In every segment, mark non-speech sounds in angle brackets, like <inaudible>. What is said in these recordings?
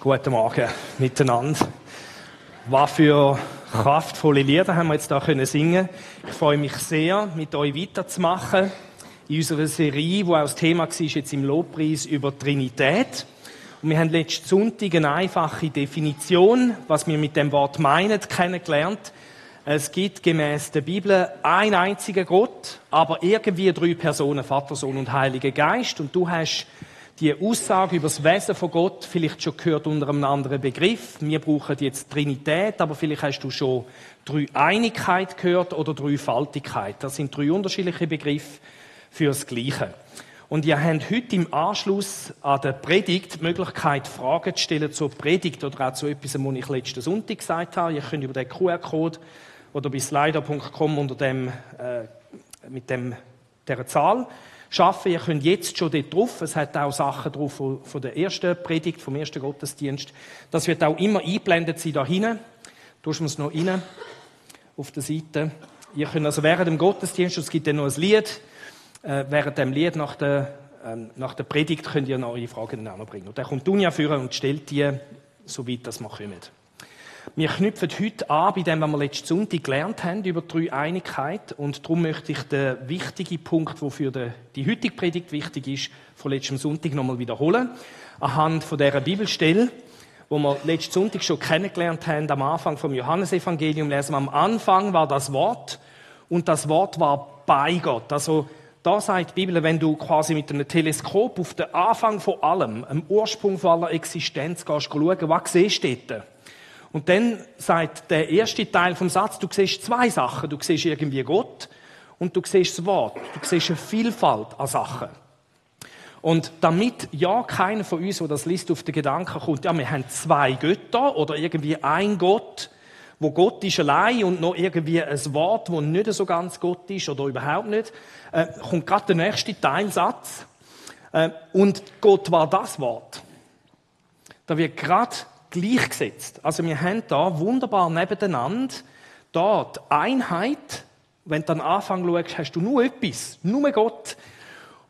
Guten Morgen miteinander. Was für kraftvolle Lieder haben wir jetzt da können singen. Ich freue mich sehr, mit euch weiterzumachen in unserer Serie, wo auch das Thema war, jetzt im Lobpreis über Trinität. Und wir haben letzten Sonntag eine einfache Definition, was wir mit dem Wort meinen, kennengelernt. Es gibt gemäß der Bibel ein einziger Gott, aber irgendwie drei Personen, Vater, Sohn und Heiliger Geist. Und du hast die Aussage über das Wesen von Gott vielleicht schon gehört unter einem anderen Begriff. Wir brauchen jetzt Trinität, aber vielleicht hast du schon Dreieinigkeit gehört oder Dreifaltigkeit. Das sind drei unterschiedliche Begriffe für das Gleiche. Und ihr habt heute im Anschluss an der Predigt die Möglichkeit, Fragen zu stellen zur Predigt oder auch zu etwas, was ich letzten Sonntag gesagt habe. Ihr könnt über den QR-Code oder bei slider.com unter dem, äh, mit dem, dieser Zahl schaffen. Ihr könnt jetzt schon dort drauf. Es hat auch Sachen drauf von der ersten Predigt, vom ersten Gottesdienst. Das wird auch immer eingeblendet sein da hinten. Tust du es noch rein auf der Seite. Ihr könnt also während dem Gottesdienst, es gibt dann noch ein Lied, äh, während dem Lied nach der, äh, nach der Predigt könnt ihr noch eure Fragen dann auch noch bringen. Und dann kommt Dunja führen und stellt die, so weit das wir kommen. Wir knüpfen heute an bei dem, was wir letzten Sonntag gelernt haben über die Einigkeit. Und darum möchte ich den wichtigen Punkt, der für die heutige Predigt wichtig ist, von letztem Sonntag nochmal wiederholen. Anhand von dieser Bibelstelle, wo wir letzten Sonntag schon kennengelernt haben, am Anfang vom Johannesevangelium lesen wir, am Anfang war das Wort und das Wort war bei Gott. Also, da sagt die Bibel, wenn du quasi mit einem Teleskop auf den Anfang von allem, am Ursprung von aller Existenz gehst, schauen, was siehst du dort? Und dann sagt der erste Teil vom Satz, du siehst zwei Sachen. Du siehst irgendwie Gott und du siehst das Wort. Du siehst eine Vielfalt an Sachen. Und damit ja keiner von uns, der das liest, auf den Gedanken kommt, ja, wir haben zwei Götter oder irgendwie ein Gott, wo Gott ist allein und noch irgendwie ein Wort, wo nicht so ganz Gott ist oder überhaupt nicht, äh, kommt gerade der nächste Teilsatz. Äh, und Gott war das Wort. Da wird gerade gleichgesetzt. Also wir haben da wunderbar nebeneinander die Einheit. Wenn du an den Anfang schaust, hast du nur etwas, nur Gott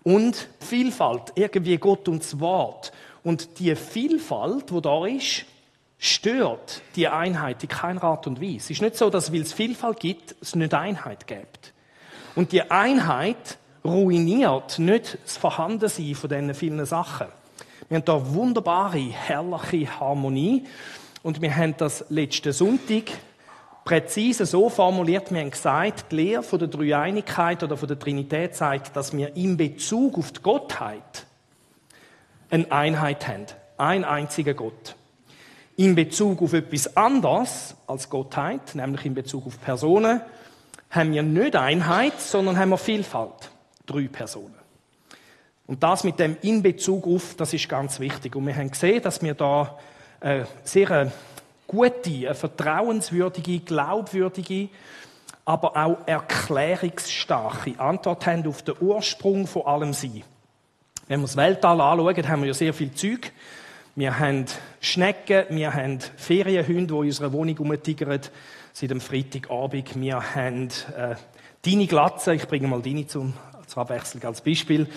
und Vielfalt, irgendwie Gott und das Wort. Und die Vielfalt, wo da ist, stört die Einheit in keiner Art und Weise. Es ist nicht so, dass weil es Vielfalt gibt, es nicht Einheit gibt. Und die Einheit ruiniert nicht das Vorhandensein von diesen vielen Sachen. Wir haben da wunderbare, herrliche Harmonie. Und wir haben das letzten Sonntag präzise so formuliert, wir haben gesagt, die Lehre von der Dreieinigkeit oder von der Trinität zeigt, dass wir in Bezug auf die Gottheit eine Einheit haben. Ein einziger Gott. In Bezug auf etwas anderes als Gottheit, nämlich in Bezug auf Personen, haben wir nicht Einheit, sondern haben wir Vielfalt. Drei Personen. Und das mit dem in Bezug auf, das ist ganz wichtig. Und wir haben gesehen, dass wir da eine sehr äh, gute, eine vertrauenswürdige, glaubwürdige, aber auch erklärungsstarke Antwort haben auf den Ursprung von allem Sein. Wenn wir das Weltall anschauen, haben wir ja sehr viel Zeug. Wir haben Schnecken, wir haben Ferienhunde, die in unserer Wohnung rumtigern seit dem Freitagabend. Wir haben äh, deine Glatze, ich bringe mal deine zum, zur Abwechslung als Beispiel.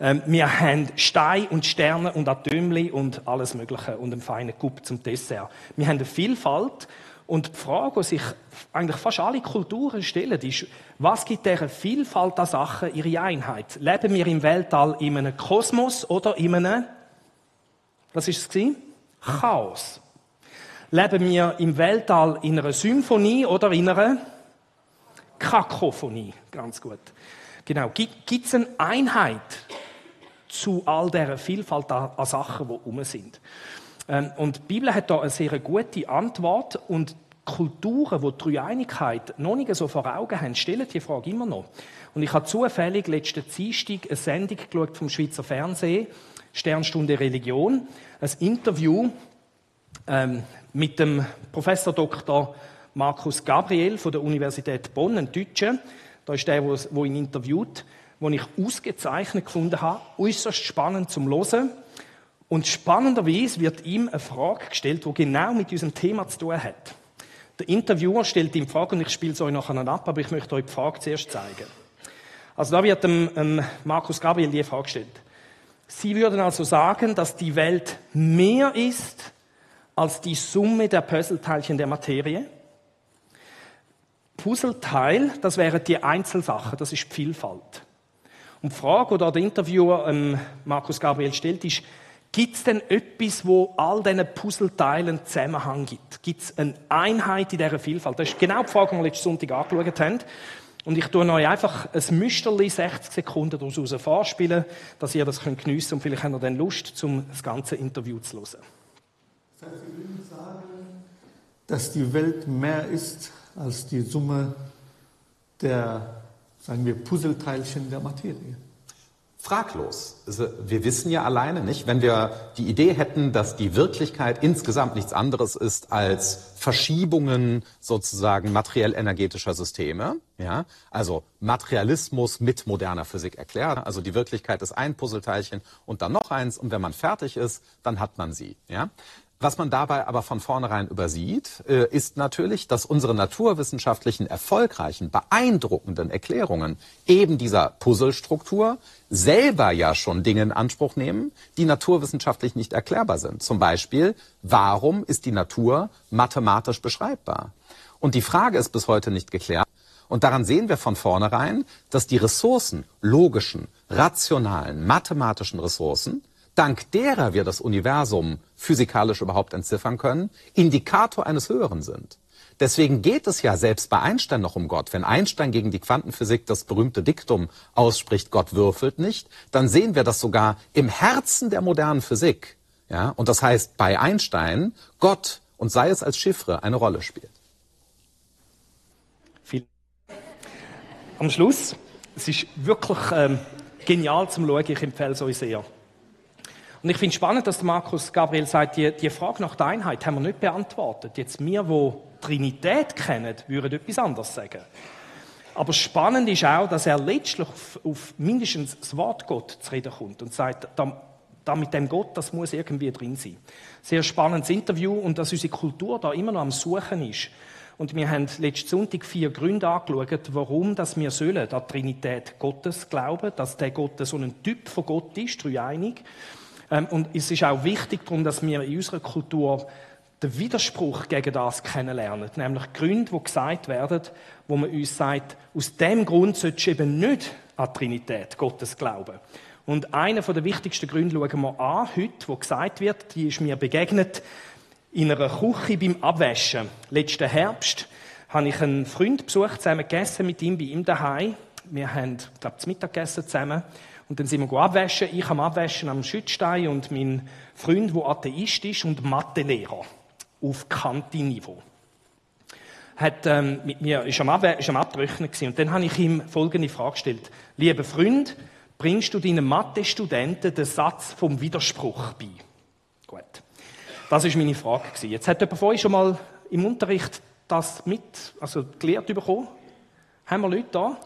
Ähm, wir haben Stein und Sterne und Atömli und alles Mögliche und einen feinen Kup zum Dessert. Wir haben eine Vielfalt und die Frage, die sich eigentlich fast alle Kulturen stellen, ist, was gibt dieser Vielfalt an Sachen ihre Einheit? Leben wir im Weltall in einem Kosmos oder in einem, was ist es Chaos. Leben wir im Weltall in einer Symphonie oder in einer Kakophonie? Ganz gut. Genau. Gibt es eine Einheit zu all dieser Vielfalt an, Sachen, die herum sind? Ähm, und die Bibel hat da eine sehr gute Antwort und Kulturen, die die Dreieinigkeit noch nicht so vor Augen haben, stellen die Frage immer noch. Und ich habe zufällig letzten Dienstag eine Sendung geschaut vom Schweizer Fernsehen, Sternstunde Religion, ein Interview ähm, mit dem Professor Dr. Markus Gabriel von der Universität Bonn, ein Deutscher, da ist der, der ihn interviewt, den ich ausgezeichnet gefunden habe, äußerst spannend zum Hören. Und spannenderweise wird ihm eine Frage gestellt, die genau mit diesem Thema zu tun hat. Der Interviewer stellt ihm Fragen und ich spiele es euch nachher ab, aber ich möchte euch die Frage zuerst zeigen. Also da wird dem, ähm, Markus Gabriel die Frage gestellt. Sie würden also sagen, dass die Welt mehr ist als die Summe der Puzzleteilchen der Materie. Puzzleteil, das wären die Einzelsachen, das ist die Vielfalt. Und die Frage, die der Interviewer ähm, Markus Gabriel stellt, ist, gibt es denn etwas, wo all diesen Puzzleteilen Zusammenhang gibt? Gibt es eine Einheit in dieser Vielfalt? Das ist genau die Frage, die wir letzten Sonntag angeschaut haben. Und ich tue euch einfach ein Müsterli 60 Sekunden daraus vorspielen, dass ihr das geniessen könnt und vielleicht habt ihr dann Lust, um das ganze Interview zu hören. Das heißt, Sie würden sagen, dass die Welt mehr ist als die Summe der, sagen wir, Puzzleteilchen der Materie. Fraglos. Also, wir wissen ja alleine nicht, wenn wir die Idee hätten, dass die Wirklichkeit insgesamt nichts anderes ist als Verschiebungen sozusagen materiell-energetischer Systeme, ja, also Materialismus mit moderner Physik erklärt. Also die Wirklichkeit ist ein Puzzleteilchen und dann noch eins und wenn man fertig ist, dann hat man sie, ja. Was man dabei aber von vornherein übersieht, äh, ist natürlich, dass unsere naturwissenschaftlichen erfolgreichen, beeindruckenden Erklärungen eben dieser Puzzlestruktur selber ja schon Dinge in Anspruch nehmen, die naturwissenschaftlich nicht erklärbar sind. Zum Beispiel, warum ist die Natur mathematisch beschreibbar? Und die Frage ist bis heute nicht geklärt. Und daran sehen wir von vornherein, dass die Ressourcen, logischen, rationalen, mathematischen Ressourcen, dank derer wir das Universum physikalisch überhaupt entziffern können, Indikator eines Höheren sind. Deswegen geht es ja selbst bei Einstein noch um Gott. Wenn Einstein gegen die Quantenphysik das berühmte Diktum ausspricht, Gott würfelt nicht, dann sehen wir, dass sogar im Herzen der modernen Physik, ja, und das heißt bei Einstein, Gott und sei es als Chiffre eine Rolle spielt. Am Schluss, es ist wirklich ähm, genial zum Schauen, ich empfehle es euch sehr. Und ich finde es spannend, dass Markus Gabriel sagt, die, die Frage nach der Einheit haben wir nicht beantwortet. Jetzt wir, wo Trinität kennen, würden etwas anderes sagen. Aber spannend ist auch, dass er letztlich auf, auf mindestens das Wort Gott zu reden kommt und sagt, da, da mit dem Gott, das muss irgendwie drin sein. Sehr spannendes Interview und dass unsere Kultur da immer noch am Suchen ist. Und wir haben letzten Sonntag vier Gründe angeschaut, warum dass wir sollen an die Trinität Gottes glauben, dass der Gott so ein Typ von Gott ist, dreieinig. Ähm, und es ist auch wichtig darum, dass wir in unserer Kultur den Widerspruch gegen das kennenlernen. Nämlich Gründe, die gesagt werden, wo man uns sagt, aus dem Grund solltest du eben nicht an die Trinität Gottes glauben. Und einer der wichtigsten Gründe schauen wir an heute, wo gesagt wird, die ist mir begegnet in einer Küche beim Abwaschen. Letzten Herbst habe ich einen Freund besucht, zusammen gegessen mit ihm bei ihm daheim. Wir haben, ich glaube, das Mittagessen zusammen. Und dann sind wir abwaschen. Ich am Abwaschen am Schützstein und mein Freund, der Atheist ist und Mathelehrer auf Kanti-Niveau. Hat, ähm, mit mir, ist am, Abwe ist am gewesen. Und dann habe ich ihm folgende Frage gestellt. Lieber Freund, bringst du deinen Mathe-Studenten den Satz vom Widerspruch bei? Gut. Das ist meine Frage gewesen. Jetzt hat jemand euch schon mal im Unterricht das mit, also gelehrt bekommen? Haben wir Leute da?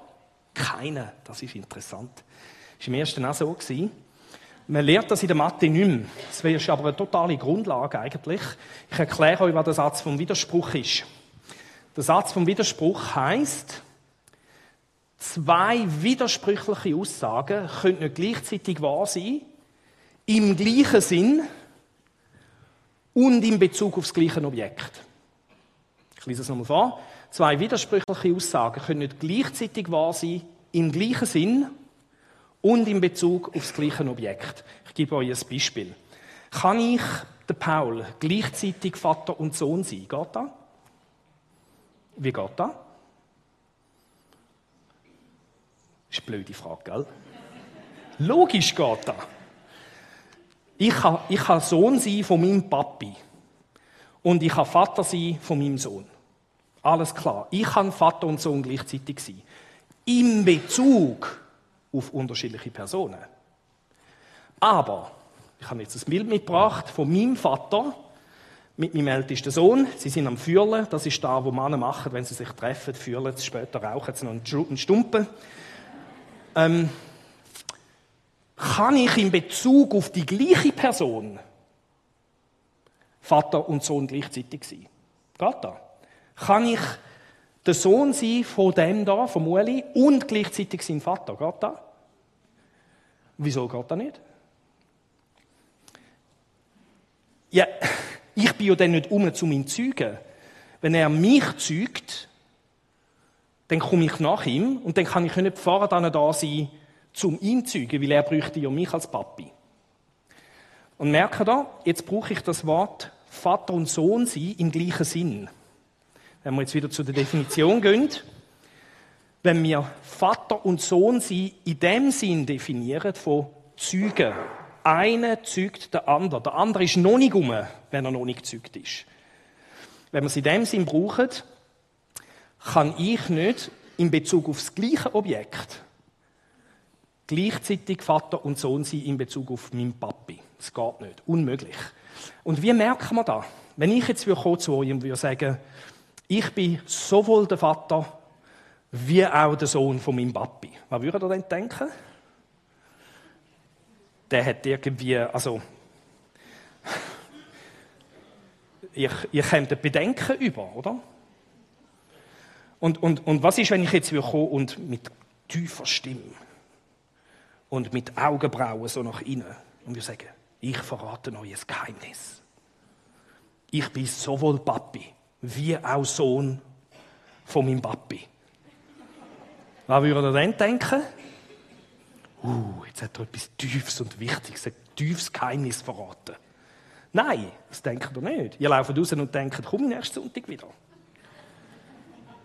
Keine. Das ist interessant. Das war im ersten auch so. Gewesen. Man lernt das in der Mathe nicht mehr. Das wäre aber eine totale Grundlage eigentlich. Ich erkläre euch, was der Satz vom Widerspruch ist. Der Satz vom Widerspruch heißt, zwei widersprüchliche Aussagen können nicht gleichzeitig wahr sein, im gleichen Sinn und in Bezug auf das gleiche Objekt. Ich lese es nochmal vor. Zwei widersprüchliche Aussagen können nicht gleichzeitig wahr sein, im gleichen Sinn und in Bezug auf das gleiche Objekt. Ich gebe euch ein Beispiel. Kann ich, der Paul, gleichzeitig Vater und Sohn sein? Geht das? Wie geht das? Das ist eine blöde Frage, gell? Logisch geht das. Ich kann, ich kann Sohn sein von meinem Papi. Und ich kann Vater sein von meinem Sohn. Alles klar. Ich kann Vater und Sohn gleichzeitig sein. Im Bezug auf unterschiedliche Personen. Aber ich habe jetzt ein Bild mitgebracht von meinem Vater mit meinem ältesten Sohn. Sie sind am Fürlen. Das ist da, wo Männer machen, wenn sie sich treffen. Fürlen sie, später rauchen sie noch einen Stumpen. Ähm, kann ich in Bezug auf die gleiche Person Vater und Sohn gleichzeitig sein? Geht das? Kann ich der Sohn sein von dem da, von Ueli, und gleichzeitig sein Vater. Geht das? Wieso geht das nicht? Ja, Ich bin ja dann nicht um, zu zeugen. Wenn er mich zeugt, dann komme ich nach ihm und dann kann ich nicht vorher da sein, zum ihn zu zeugen, weil er bräuchte ja mich als Papi. Und merke da, jetzt brauche ich das Wort Vater und Sohn sein im gleichen Sinn. Wenn wir jetzt wieder zu der Definition gehen, wenn wir Vater und Sohn sein in dem Sinn definieren von Zeugen. Einer zeugt der andere. Der andere ist noch nicht um, wenn er noch nicht gezeugt ist. Wenn wir es in dem Sinn brauchen, kann ich nicht in Bezug auf das gleiche Objekt gleichzeitig Vater und Sohn sein in Bezug auf meinen Papi. Das geht nicht. Unmöglich. Und wie merken wir das? Wenn ich jetzt zu euch und würde sagen, ich bin sowohl der Vater wie auch der Sohn von meinem Papi. Was würde er denn denken? Der hat irgendwie, also, ich, ihr kommt Bedenken über, oder? Und, und, und was ist, wenn ich jetzt komme und mit tiefer Stimme und mit Augenbrauen so nach innen und wir sagen, ich verrate euch ein Geheimnis. Ich bin sowohl Papi wie auch Sohn von meinem Papi. Was würde er dann denken? Uh, jetzt hat er etwas Tiefes und Wichtiges, ein tiefes Geheimnis verraten. Nein, das denkt er nicht. Ihr lauft raus und denkt, komm nächsten Sonntag wieder.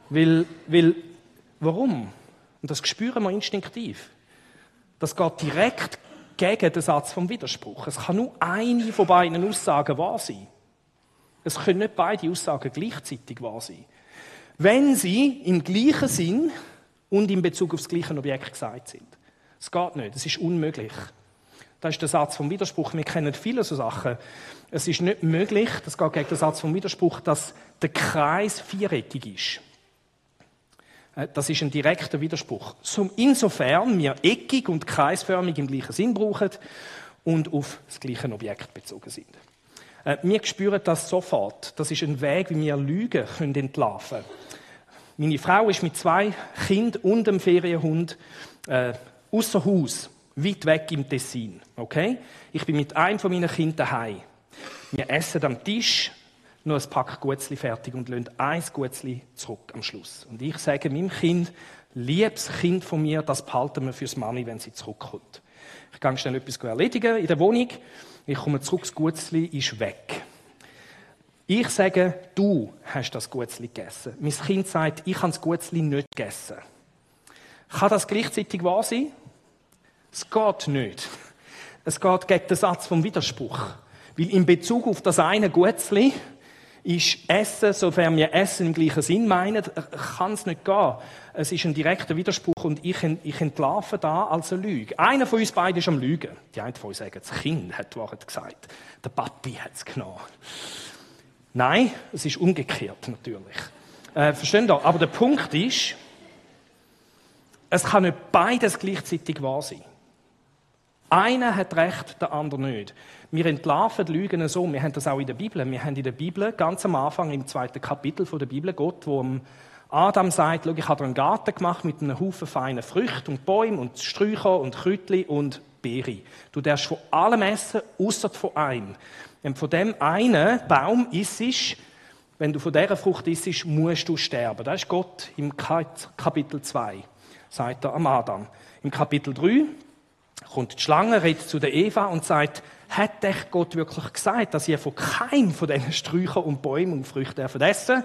Weil, weil, warum? Und das spüren wir instinktiv. Das geht direkt gegen den Satz vom Widerspruch. Es kann nur eine von beiden Aussagen wahr sein. Es können nicht beide Aussagen gleichzeitig wahr sein. Wenn sie im gleichen Sinn und in Bezug auf das gleiche Objekt gesagt sind. Es geht nicht, es ist unmöglich. Das ist der Satz vom Widerspruch. Wir kennen viele so Sachen. Es ist nicht möglich, das geht gegen den Satz vom Widerspruch, dass der Kreis viereckig ist. Äh, das ist ein direkter Widerspruch. Insofern wir eckig und kreisförmig im gleichen Sinn brauchen und auf das gleiche Objekt bezogen sind. Äh, wir spüren das sofort. Das ist ein Weg, wie wir Lügen entlarven können. Meine Frau ist mit zwei Kindern und einem Ferienhund äh, außer Haus, weit weg im Tessin. Okay? Ich bin mit einem von meinen Kindern daheim. Wir essen am Tisch nur ein Pack Gutzli fertig und lassen ein Gutzli zurück am Schluss. Und ich sage meinem Kind, liebes Kind von mir, das behalten wir fürs Mami, wenn sie zurückkommt. Ich gehe schnell etwas erledigen in der Wohnung. Ich komme zurück, das Gutzli ist weg. Ich sage, du hast das Gutzli gegessen. Mein Kind sagt, ich habe das Gutzli nicht gegessen. Kann das gleichzeitig wahr sein? Es geht nicht. Es geht gegen den Satz vom Widerspruch. Weil in Bezug auf das eine Gutzli ist Essen, sofern wir Essen im gleichen Sinn meinen, kann es nicht gehen. Es ist ein direkter Widerspruch und ich, ich entlarve da als eine Lüge. Einer von uns beiden ist am Lügen. Die eine von uns sagt, das Kind hat die Wahrheit gesagt. Der Papi hat es genommen. Nein, es ist umgekehrt natürlich. Äh, verstehen ihr? Aber der Punkt ist, es kann nicht beides gleichzeitig wahr sein. Einer hat recht, der andere nicht. Wir entlarven die Lügen so. Wir haben das auch in der Bibel. Wir haben in der Bibel ganz am Anfang im zweiten Kapitel der Bibel Gott, wo Adam sagt, ich habe einen Garten gemacht mit einem Haufen feinen Früchten und Bäumen und Sträucher und Kräutli und Beere. Du darfst von allem essen, außer von einem. Wenn von dem einen Baum isst, wenn du von dieser Frucht isst, musst du sterben. Das ist Gott im Kapitel 2, sagt er am Adam. Im Kapitel 3 kommt die Schlange, redet zu der Eva und sagt, hat echt Gott wirklich gesagt, dass ihr von keinem von diesen Sträuchern und Bäumen und Früchten essen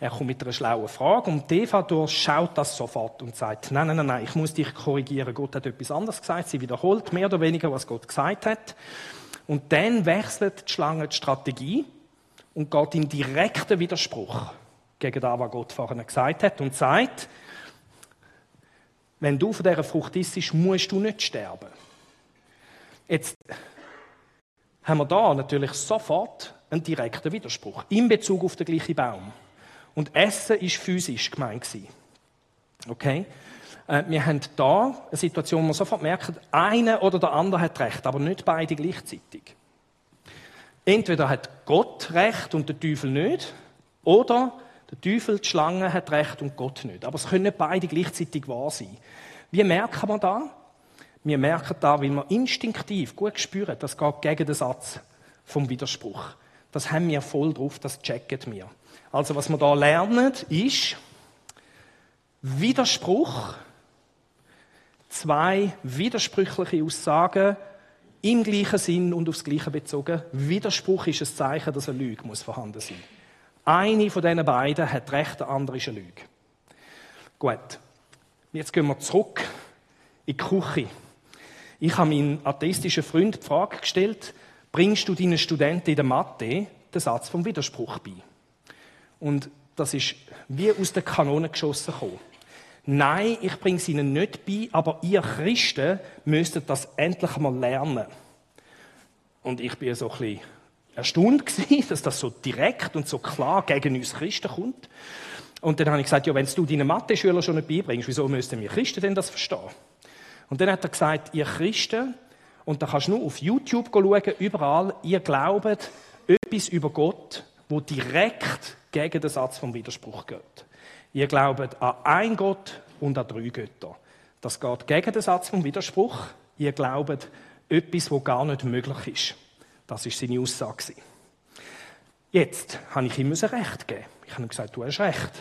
Er kommt mit einer schlauen Frage und Eva durchschaut das sofort und sagt, nein, nein, nein, ich muss dich korrigieren. Gott hat etwas anderes gesagt. Sie wiederholt mehr oder weniger, was Gott gesagt hat. Und dann wechselt die Schlange die Strategie und geht in direkten Widerspruch gegen das, was Gott vorhin gesagt hat und sagt, wenn du von dieser Frucht isst, musst du nicht sterben. Jetzt haben wir da natürlich sofort einen direkten Widerspruch in Bezug auf den gleichen Baum. Und Essen ist physisch gemeint Okay? Äh, wir haben da eine Situation, wo wir sofort merken, einer oder der andere hat recht, aber nicht beide gleichzeitig. Entweder hat Gott recht und der Teufel nicht, oder der Teufel, die Schlange, hat recht und Gott nicht. Aber es können nicht beide gleichzeitig wahr sein. Wie merken wir da? Wir merken da, weil wir instinktiv gut spüren, das geht gegen den Satz vom Widerspruch. das haben wir voll drauf, das checken wir. Also was wir da lernen, ist Widerspruch, zwei widersprüchliche Aussagen im gleichen Sinn und aufs Gleiche bezogen. Widerspruch ist ein Zeichen, dass eine Lüge muss vorhanden sein. Eine von diesen beiden hat recht, der andere ist eine Lüge. Gut. Jetzt gehen wir zurück in die Küche. Ich habe meinen atheistischen Freund die Frage gestellt, bringst du deinen Studenten in der Mathe den Satz vom Widerspruch bei? Und das ist wie aus der Kanone geschossen gekommen. Nein, ich bringe es ihnen nicht bei, aber ihr Christen müsstet das endlich mal lernen. Und ich bin so ein bisschen erstaunt <laughs> gewesen, dass das so direkt und so klar gegen uns Christen kommt. Und dann habe ich gesagt, ja, wenn du deinen Mathe-Schülern schon nicht beibringst, wieso müssten wir Christen denn das verstehen? Und dann hat er gesagt, ihr Christen, und da kannst du nur auf YouTube schauen, überall, ihr glaubt etwas über Gott, wo direkt gegen den Satz vom Widerspruch geht. Ihr glaubt an ein Gott und an drei Götter. Das geht gegen den Satz vom Widerspruch. Ihr glaubt etwas, wo gar nicht möglich ist. Das ist seine Aussage. Jetzt habe ich ihm Recht geben. Ich habe ihm gesagt, du hast recht.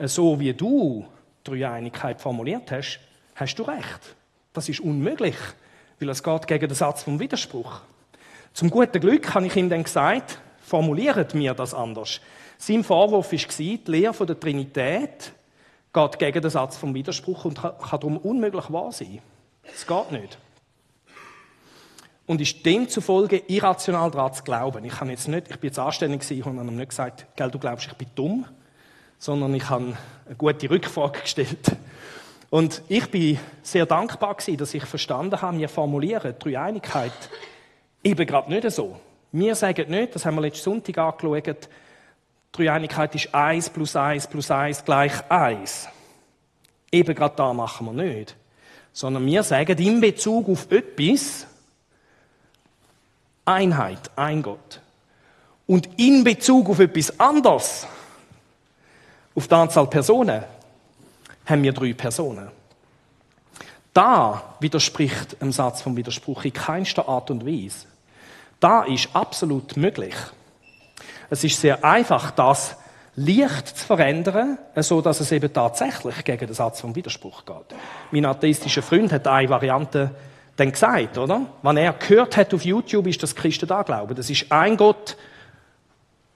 So wie du Dreieinigkeit formuliert hast, hast du recht. Das ist unmöglich, weil es geht gegen den Satz vom Widerspruch. Zum guten Glück habe ich ihm dann gesagt, formuliert mir das anders. Sein Vorwurf war, die Lehre der Trinität geht gegen den Satz vom Widerspruch und kann darum unmöglich wahr sein. Es geht nicht. Und ist demzufolge irrational daran zu glauben. Ich, kann jetzt nicht, ich bin jetzt anständig gewesen und habe ihm nicht gesagt, gell, du glaubst, ich bin dumm, sondern ich habe eine gute Rückfrage gestellt. Und ich bin sehr dankbar gewesen, dass ich verstanden habe, wir formulieren die Dreieinigkeit eben gerade nicht so. Wir sagen nicht, das haben wir letzten Sonntag angeschaut, die Dreieinigkeit ist 1 plus 1 plus 1 gleich 1. Eben gerade da machen wir nicht. Sondern wir sagen in Bezug auf etwas Einheit, ein Gott. Und in Bezug auf etwas anderes, auf die Anzahl Personen, haben wir drei Personen. Da widerspricht im Satz vom Widerspruch in keinster Art und Weise. Da ist absolut möglich. Es ist sehr einfach, das leicht zu verändern, so dass es eben tatsächlich gegen den Satz vom Widerspruch geht. Mein atheistischer Freund hat eine Variante dann gesagt, oder? Wenn er gehört hat auf YouTube, ist das Christen da glauben. Das ist ein Gott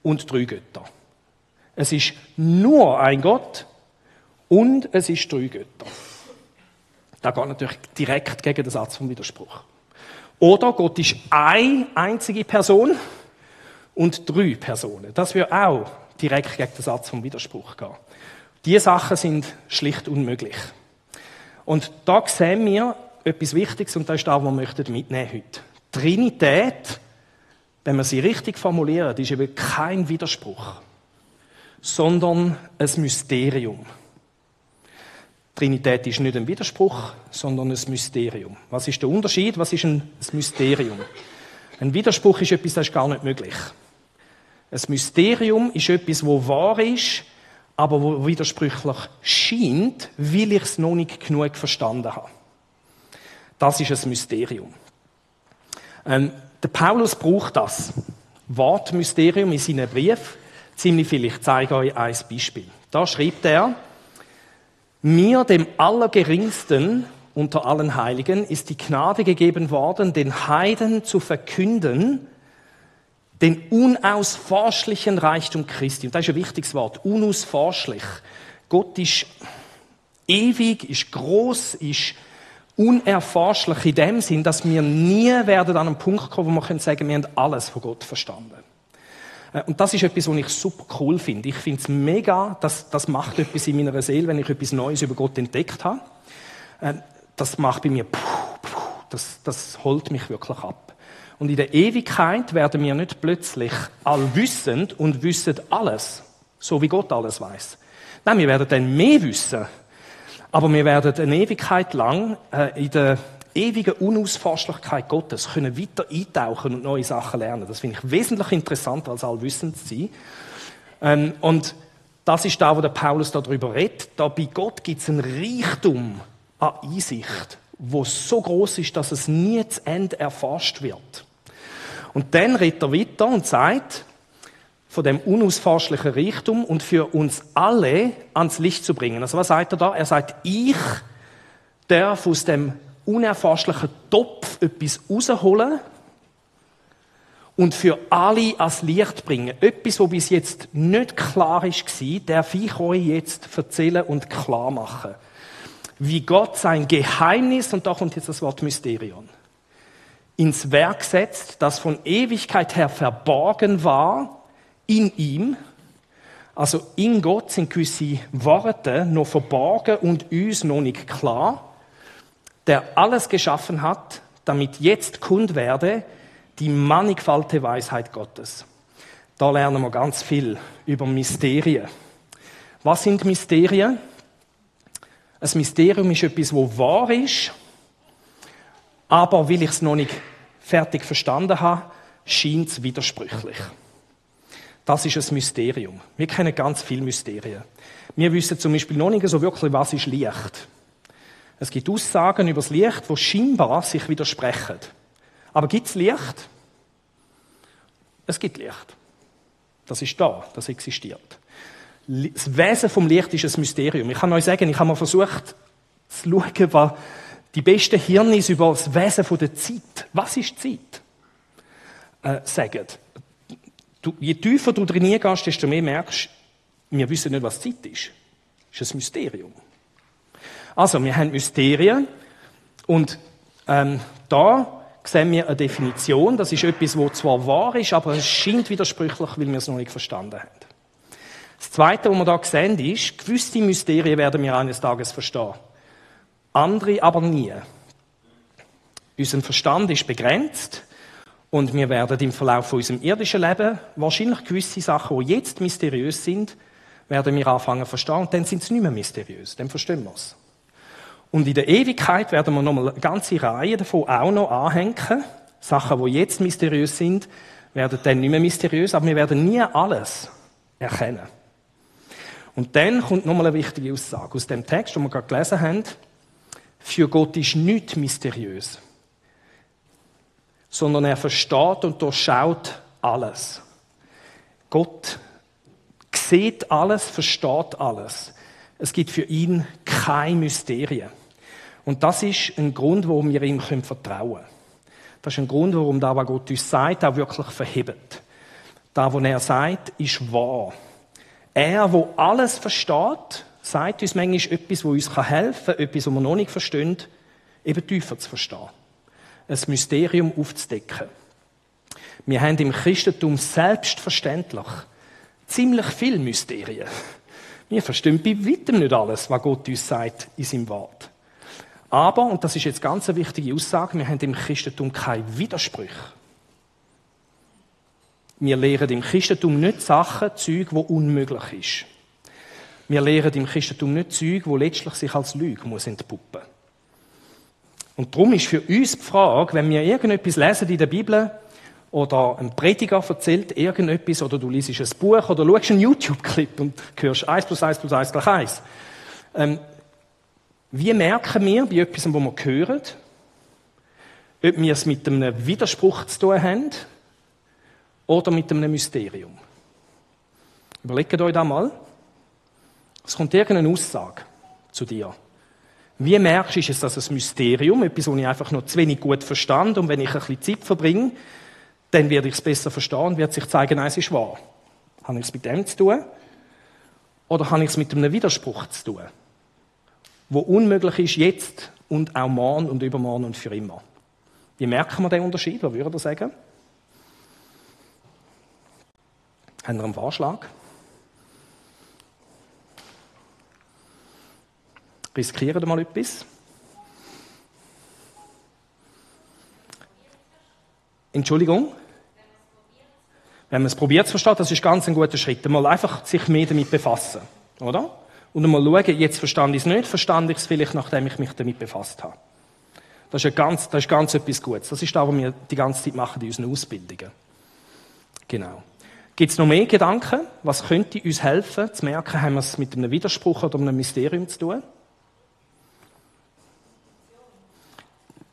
und drei Götter. Es ist nur ein Gott und es ist drei Götter. Das geht natürlich direkt gegen den Satz vom Widerspruch. Oder Gott ist eine einzige Person und drei Personen. Das würde auch direkt gegen den Satz vom Widerspruch gehen. Diese Sachen sind schlicht unmöglich. Und da sehen wir etwas Wichtiges und das ist das, was wir mitnehmen heute. Trinität, wenn wir sie richtig formulieren, ist eben kein Widerspruch, sondern ein Mysterium. Trinität ist nicht ein Widerspruch, sondern ein Mysterium. Was ist der Unterschied? Was ist ein Mysterium? Ein Widerspruch ist etwas, das ist gar nicht möglich. Ein Mysterium ist etwas, wo wahr ist, aber wo widersprüchlich scheint, weil ich es noch nicht genug verstanden habe. Das ist ein Mysterium. Ähm, der Paulus braucht das Wort Mysterium in seinen Brief ziemlich viel. Ich zeige euch ein Beispiel. Da schreibt er, mir, dem Allergeringsten unter allen Heiligen, ist die Gnade gegeben worden, den Heiden zu verkünden, den unausforschlichen Reichtum Christi. Und das ist ein wichtiges Wort, unausforschlich. Gott ist ewig, ist groß, ist unerforschlich in dem Sinn, dass wir nie werden an einen Punkt kommen, wo wir sagen können, wir haben alles von Gott verstanden. Äh, und das ist etwas, was ich super cool finde. Ich finde es mega, dass, das macht etwas in meiner Seele, wenn ich etwas Neues über Gott entdeckt habe. Äh, das macht bei mir, puh, puh, das, das holt mich wirklich ab. Und in der Ewigkeit werden wir nicht plötzlich allwissend und wissen alles, so wie Gott alles weiß. Nein, wir werden dann mehr wissen. Aber wir werden eine Ewigkeit lang äh, in der ewigen Unausforschlichkeit Gottes können weiter eintauchen und neue Sachen lernen. Das finde ich wesentlich interessanter als allwissend zu sein. Ähm, und das ist da, wo der Paulus darüber redet. Da bei Gott gibt es einen Reichtum an Einsicht, wo so groß ist, dass es nie zu Ende erforscht wird. Und dann redet er weiter und sagt, von dem unausforschlichen Reichtum und für uns alle ans Licht zu bringen. Also was sagt er da? Er sagt, ich darf aus dem unerforschlichen Topf etwas rausholen und für alle ans Licht bringen. Etwas, was bis jetzt nicht klar war, darf ich euch jetzt erzählen und klar machen. Wie Gott sein Geheimnis, und da kommt jetzt das Wort Mysterion, ins Werk setzt, das von Ewigkeit her verborgen war, in ihm, also in Gott sind gewisse Worte noch verborgen und uns noch nicht klar, der alles geschaffen hat, damit jetzt kund werde die mannigfalte Weisheit Gottes. Da lernen wir ganz viel über Mysterien. Was sind Mysterien? Ein Mysterium ist etwas, wo wahr ist, aber weil ich es noch nicht fertig verstanden habe, scheint es widersprüchlich. Das ist ein Mysterium. Wir kennen ganz viele Mysterien. Wir wissen zum Beispiel noch nicht so wirklich, was ist Licht. Es gibt Aussagen über das Licht, die scheinbar sich widersprechen. Aber gibt es Licht? Es gibt Licht. Das ist da, das existiert. Das Wesen vom Licht ist ein Mysterium. Ich kann euch sagen, ich habe mal versucht zu schauen, was die besten Hirnis über das Wesen der Zeit, was ist Zeit, äh, sagen. Du, je tiefer du drin gehst, desto mehr merkst wir wissen nicht, was Zeit ist. Das ist ein Mysterium. Also, wir haben Mysterien und ähm, da sehen wir eine Definition. Das ist etwas, wo zwar wahr ist, aber es scheint widersprüchlich, weil wir es noch nicht verstanden haben. Das Zweite, was wir da sehen, ist, gewisse Mysterien werden wir eines Tages verstehen. Andere aber nie. Unser Verstand ist begrenzt und wir werden im Verlauf von unserem irdischen Leben wahrscheinlich gewisse Sachen, die jetzt mysteriös sind, werden wir anfangen zu verstehen und dann sind sie nicht mehr mysteriös. Dann verstehen wir es. Und in der Ewigkeit werden wir nochmal eine ganze Reihe davon auch noch anhängen. Sachen, die jetzt mysteriös sind, werden dann nicht mehr mysteriös, aber wir werden nie alles erkennen. Und dann kommt nochmal eine wichtige Aussage aus dem Text, den wir gerade gelesen haben. Für Gott ist nichts mysteriös sondern er versteht und durchschaut alles. Gott sieht alles, versteht alles. Es gibt für ihn kein Mysterien. Und das ist ein Grund, warum wir ihm vertrauen können. Das ist ein Grund, warum da, was Gott uns sagt, auch wirklich verhebt. Da, was er sagt, ist wahr. Er, wo alles versteht, sagt uns manchmal etwas, wo uns helfen kann, etwas, was wir noch nicht verstehen, eben tiefer zu verstehen ein Mysterium aufzudecken. Wir haben im Christentum selbstverständlich ziemlich viele Mysterien. Wir verstehen bei weitem nicht alles, was Gott uns sagt in seinem Wort. Aber, und das ist jetzt ganz eine wichtige Aussage, wir haben im Christentum keine Widersprüche. Wir lehren im Christentum nicht Sachen, Zeug, wo unmöglich ist. Wir lehren im Christentum nicht Zeug, wo letztlich sich als Lüge muss entpuppen. Und darum ist für uns die Frage, wenn wir irgendetwas lesen in der Bibel oder ein Prediger erzählt irgendetwas oder du liest ein Buch oder schaust einen YouTube-Clip und hörst 1 plus 1 plus 1 gleich 1. Ähm, wie merken wir bei etwas, wo wir hören, ob wir es mit einem Widerspruch zu tun haben oder mit einem Mysterium? Überlegt euch da mal. Es kommt irgendeine Aussage zu dir. Wie merkst du, ist das ein Mysterium, etwas, das ich einfach noch zu wenig gut verstand und wenn ich ein bisschen Zeit verbringe, dann werde ich es besser verstehen und wird sich zeigen, nein, es ist wahr. Habe ich es mit dem zu tun? Oder habe ich es mit einem Widerspruch zu tun? Wo unmöglich ist jetzt und auch morgen und übermorgen und für immer. Wie merken wir den Unterschied? Was würde ihr sagen? Haben wir einen Vorschlag? Riskieren mal etwas. Entschuldigung? Wenn man es probiert zu verstehen, das ist ganz ein guter Schritt. Mal einfach sich mehr damit befassen, oder? Und mal schauen, jetzt verstand ich es nicht, verstand ich es vielleicht, nachdem ich mich damit befasst habe. Das ist, ganz, das ist ganz etwas Gutes. Das ist das, was wir die ganze Zeit machen in unseren Ausbildungen. Genau. Gibt es noch mehr Gedanken? Was könnte uns helfen, zu merken, haben wir es mit einem Widerspruch oder einem Mysterium zu tun?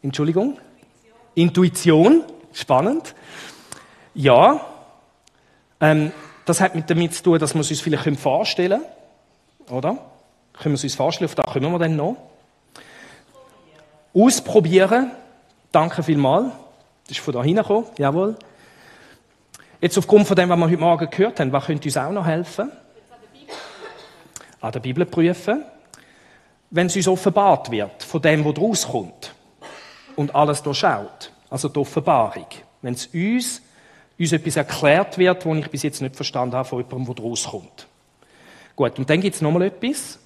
Entschuldigung? Intuition. Spannend. Ja, ähm, das hat mit damit zu tun, dass wir es uns vielleicht vorstellen können, oder? Können wir es uns vorstellen, auf das kommen wir dann noch. Ausprobieren, danke vielmals. Das ist von da hingekommen, jawohl. Jetzt aufgrund von dem, was wir heute Morgen gehört haben, was könnte uns auch noch helfen? An der Bibel prüfen. Wenn es uns offenbart wird, von dem, was daraus kommt und alles durchschaut, also die Offenbarung. Wenn es uns, uns etwas erklärt wird, was ich bis jetzt nicht verstanden habe von jemandem, der daraus kommt. Gut, und dann gibt es nochmal etwas.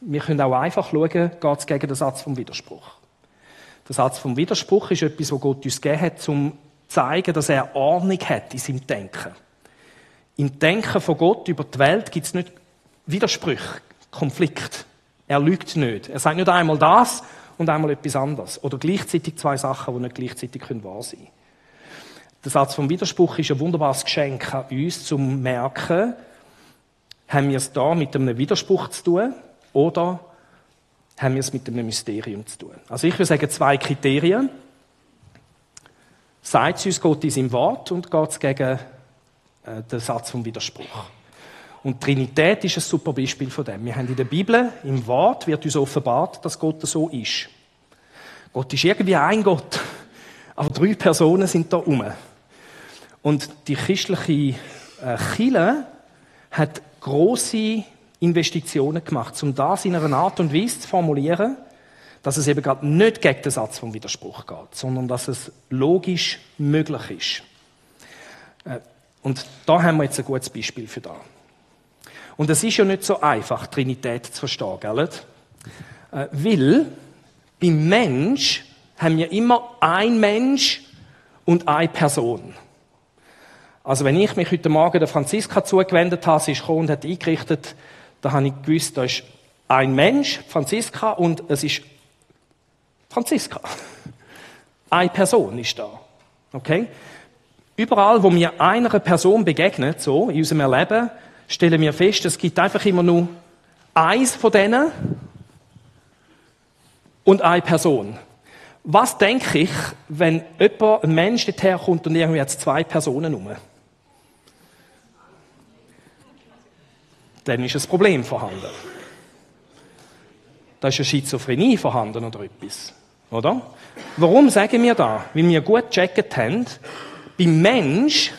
Wir können auch einfach schauen, geht es gegen den Satz vom Widerspruch. Der Satz vom Widerspruch ist etwas, was Gott uns gegeben hat, um zu zeigen, dass er Ordnung hat in seinem Denken. Im Denken von Gott über die Welt gibt es nicht Widersprüche, Konflikt. Er lügt nicht. Er sagt nicht einmal das und einmal etwas anderes. Oder gleichzeitig zwei Sachen, die nicht gleichzeitig wahr sein können. Der Satz vom Widerspruch ist ein wunderbares Geschenk an uns, zum zu merken, haben wir es da mit einem Widerspruch zu tun oder haben wir es mit einem Mysterium zu tun. Also ich würde sagen, zwei Kriterien. Sagt es uns Gott in seinem Wort und geht es gegen äh, den Satz vom Widerspruch. Und Trinität ist ein super Beispiel von dem. Wir haben in der Bibel, im Wort, wird uns offenbart, dass Gott so ist. Gott ist irgendwie ein Gott, aber drei Personen sind da rum. Und die christliche äh, hat große Investitionen gemacht, um das in einer Art und Weise zu formulieren, dass es eben gerade nicht gegen den Satz vom Widerspruch geht, sondern dass es logisch möglich ist. Äh, und da haben wir jetzt ein gutes Beispiel für das. Und es ist ja nicht so einfach, Trinität zu verstehen, gell? Äh, weil beim Mensch haben wir immer ein Mensch und eine Person. Also wenn ich mich heute Morgen der Franziska zugewendet habe, sie ist gekommen und hat eingerichtet, da habe ich gewusst, da ist ein Mensch, Franziska, und es ist Franziska. <laughs> Eine Person ist da. Okay? Überall, wo mir einer Person begegnet, so in unserem Leben, stellen wir fest, es gibt einfach immer nur eins von denen und eine Person. Was denke ich, wenn jemand, ein Mensch dorthin kommt und irgendwie hat zwei Personen rum? Dann ist ein Problem vorhanden. Da ist eine Schizophrenie vorhanden oder etwas. Oder? Warum sagen wir da? Weil wir gut gecheckt haben, beim Mensch